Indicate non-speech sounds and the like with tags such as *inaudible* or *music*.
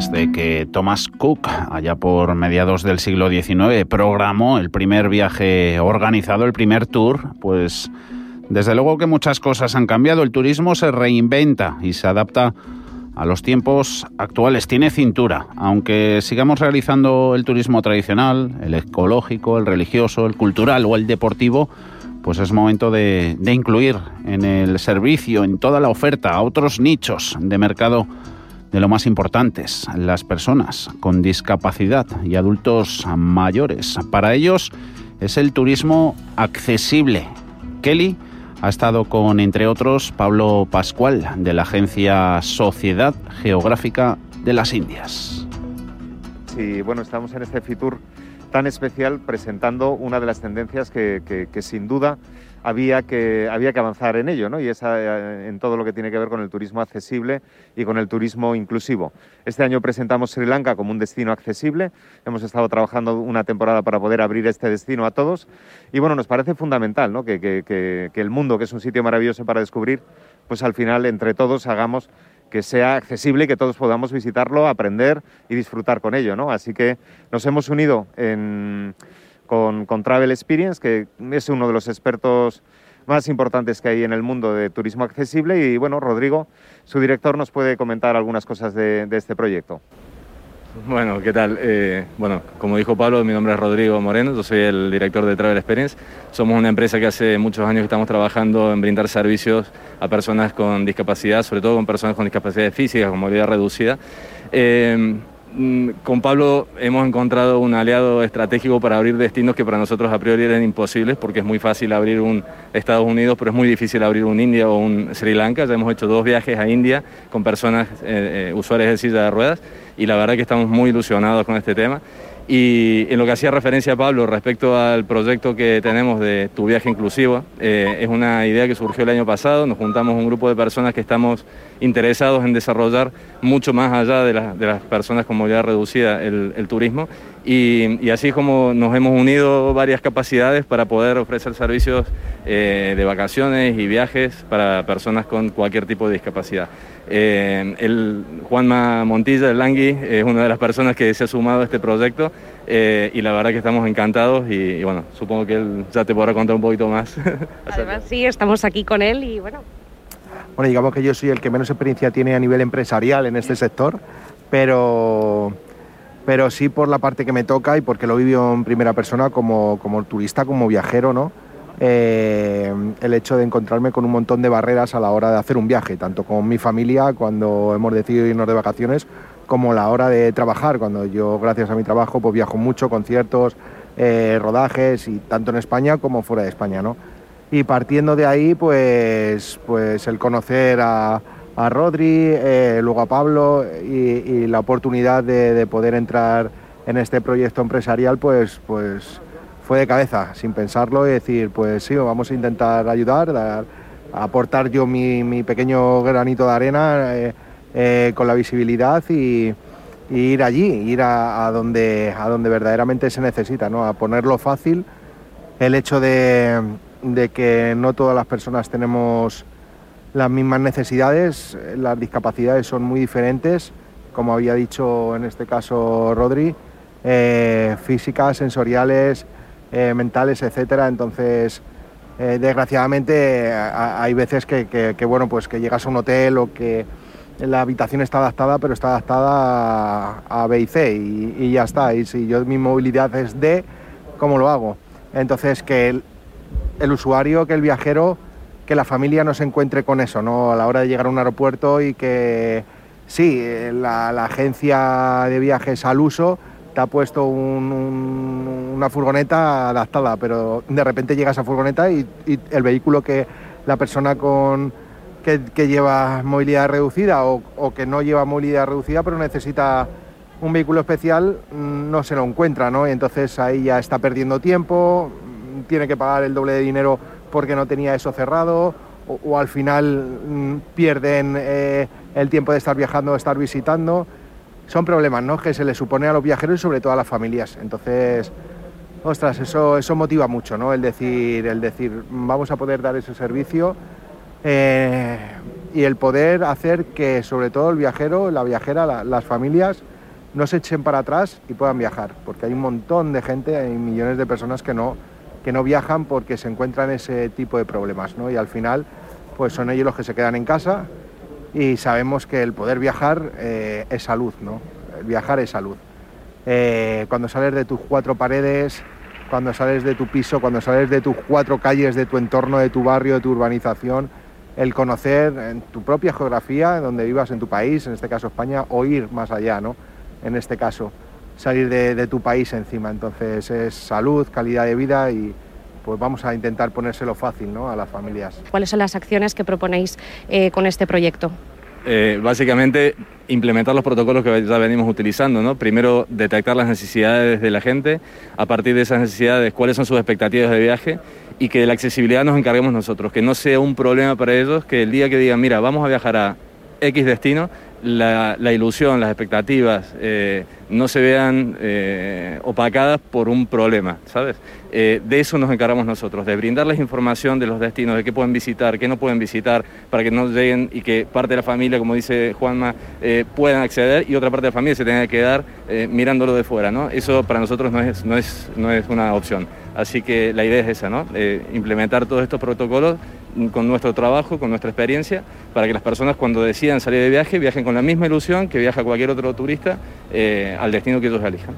desde que Thomas Cook, allá por mediados del siglo XIX, programó el primer viaje organizado, el primer tour, pues desde luego que muchas cosas han cambiado. El turismo se reinventa y se adapta a los tiempos actuales. Tiene cintura. Aunque sigamos realizando el turismo tradicional, el ecológico, el religioso, el cultural o el deportivo, pues es momento de, incluir en el servicio, en toda la oferta, a otros nichos de mercado de lo más importantes, las personas con discapacidad y adultos mayores. Para ellos es el turismo accesible. Kelly ha estado con, entre otros, Pablo Pascual, de la agencia Sociedad Geográfica de las Indias. Sí, bueno, estamos en este Fitur tan especial presentando una de las tendencias que, sin duda había que, había que avanzar en ello, ¿no? y es eh, en todo lo que tiene que ver con el turismo accesible y con el turismo inclusivo. Este año presentamos Sri Lanka como un destino accesible, hemos estado trabajando una temporada para poder abrir este destino a todos, y bueno, nos parece fundamental que el mundo, que es un sitio maravilloso para descubrir, pues al final entre todos hagamos que sea accesible y que todos podamos visitarlo, aprender y disfrutar con ello. ¿no? Así que nos hemos unido con, con, Travel Experience, que es uno de los expertos más importantes que hay en el mundo de turismo accesible. Y bueno, Rodrigo, su director, nos puede comentar algunas cosas de este proyecto. Bueno, ¿qué tal? Eh, bueno, como dijo Pablo, mi nombre es Rodrigo Moreno, yo soy el director de Travel Experience. Somos una empresa que hace muchos años que estamos trabajando en brindar servicios a personas con discapacidad, sobre todo con personas con discapacidad física, con movilidad reducida. Eh, con Pablo hemos encontrado un aliado estratégico para abrir destinos que para nosotros a priori eran imposibles porque es muy fácil abrir un Estados Unidos, pero es muy difícil abrir un India o un Sri Lanka. Ya hemos hecho dos viajes a India con personas eh, eh, usuarias de silla de ruedas y la verdad que estamos muy ilusionados con este tema. Y en lo que hacía referencia Pablo respecto al proyecto que tenemos de Tu Viaje Inclusivo, eh, es una idea que surgió el año pasado. Nos juntamos un grupo de personas que estamos interesados en desarrollar mucho más allá de, las personas con movilidad reducida el, turismo. Y, así como nos hemos unido varias capacidades para poder ofrecer servicios eh, de vacaciones y viajes para personas con cualquier tipo de discapacidad. Eh, el Juanma Montilla, el Langui, es una de las personas que se ha sumado a este proyecto eh, y la verdad que estamos encantados y, bueno, supongo que él ya te podrá contar un poquito más. *laughs* Además, sí, estamos aquí con él y bueno. Bueno, digamos que yo soy el que menos experiencia tiene a nivel empresarial en este sector, pero, pero sí por la parte que me toca y porque lo vivo en primera persona como, como turista, como viajero, ¿no? Eh, el hecho de encontrarme con un montón de barreras a la hora de hacer un viaje, tanto con mi familia cuando hemos decidido irnos de vacaciones, como la hora de trabajar, cuando yo gracias a mi trabajo pues viajo mucho, conciertos, eh, rodajes, y tanto en España como fuera de España. ¿no? Y partiendo de ahí, pues, pues el conocer a, a Rodri, eh, luego a Pablo y, la oportunidad de, de, poder entrar en este proyecto empresarial, pues, pues fue de cabeza, sin pensarlo y decir, pues sí, vamos a intentar ayudar, aportar yo mi, pequeño granito de arena eh, eh, con la visibilidad y, ir allí, ir a, donde, a donde verdaderamente se necesita, ¿no? a ponerlo fácil. El hecho de, que no todas las personas tenemos las mismas necesidades, las discapacidades son muy diferentes, como había dicho en este caso Rodri, eh, físicas, sensoriales, eh, mentales, etcétera. Entonces, eh, desgraciadamente, hay veces que, bueno, pues que llegas a un hotel o que la habitación está adaptada, pero está adaptada a, B y C y, ya está. Y si yo mi movilidad es D, ¿cómo lo hago? Entonces, que el, usuario, que el viajero, que la familia no se encuentre con eso, ¿no? A la hora de llegar a un aeropuerto y que sí, la, la agencia de viajes al uso te ha puesto una furgoneta adaptada, pero de repente llega esa furgoneta y, el vehículo que la persona con que, lleva movilidad reducida o, que no lleva movilidad reducida pero necesita un vehículo especial mm, no se lo encuentra, ¿no? Y entonces ahí ya está perdiendo tiempo, tiene que pagar el doble de dinero porque no tenía eso cerrado o, al final mm, pierden eh, el tiempo de estar viajando, de estar visitando son problemas ¿no? que se les supone a los viajeros y sobre todo a las familias. Entonces, ostras, eso, eso motiva mucho, ¿no? El decir, el decir, vamos a poder dar ese servicio. Eh, y el poder hacer que sobre todo el viajero, la viajera, las familias no se echen para atrás y puedan viajar, porque hay un montón de gente, hay millones de personas que no, que no viajan porque se encuentran ese tipo de problemas, ¿no? Y al final, pues son ellos los que se quedan en casa y sabemos que el poder viajar eh, es salud, ¿no? Viajar es salud. Eh, cuando sales de tus cuatro paredes, cuando sales de tu piso, cuando sales de tus cuatro calles, de tu entorno, de tu barrio, de tu urbanización, el conocer en tu propia geografía, donde vivas en tu país, en este caso España, o ir más allá, ¿no? En este caso, salir de, tu país encima. Entonces es salud, calidad de vida y pues vamos a intentar ponérselo fácil ¿no? a las familias. ¿Cuáles son las acciones que proponéis eh, con este proyecto? Eh, básicamente implementar los protocolos que ya venimos utilizando, ¿no? Primero detectar las necesidades de la gente, a partir de esas necesidades cuáles son sus expectativas de viaje y que de la accesibilidad nos encarguemos nosotros, que no sea un problema para ellos, que el día que digan, mira, vamos a viajar a X destino, la, ilusión, las expectativas eh, no se vean eh, opacadas por un problema, ¿sabes? Eh, de eso nos encargamos nosotros, de brindarles información de los destinos, de qué pueden visitar, qué no pueden visitar, para que no lleguen y que parte de la familia, como dice Juanma, puedan acceder y otra parte de la familia se tenga que quedar mirándolo de fuera, ¿no? Eso para nosotros no es, no es, no es una opción. Así que la idea es esa, ¿no? implementar todos estos protocolos con nuestro trabajo, con nuestra experiencia, para que las personas cuando decidan salir de viaje viajen con la misma ilusión que viaja cualquier otro turista eh, al destino que ellos elijan.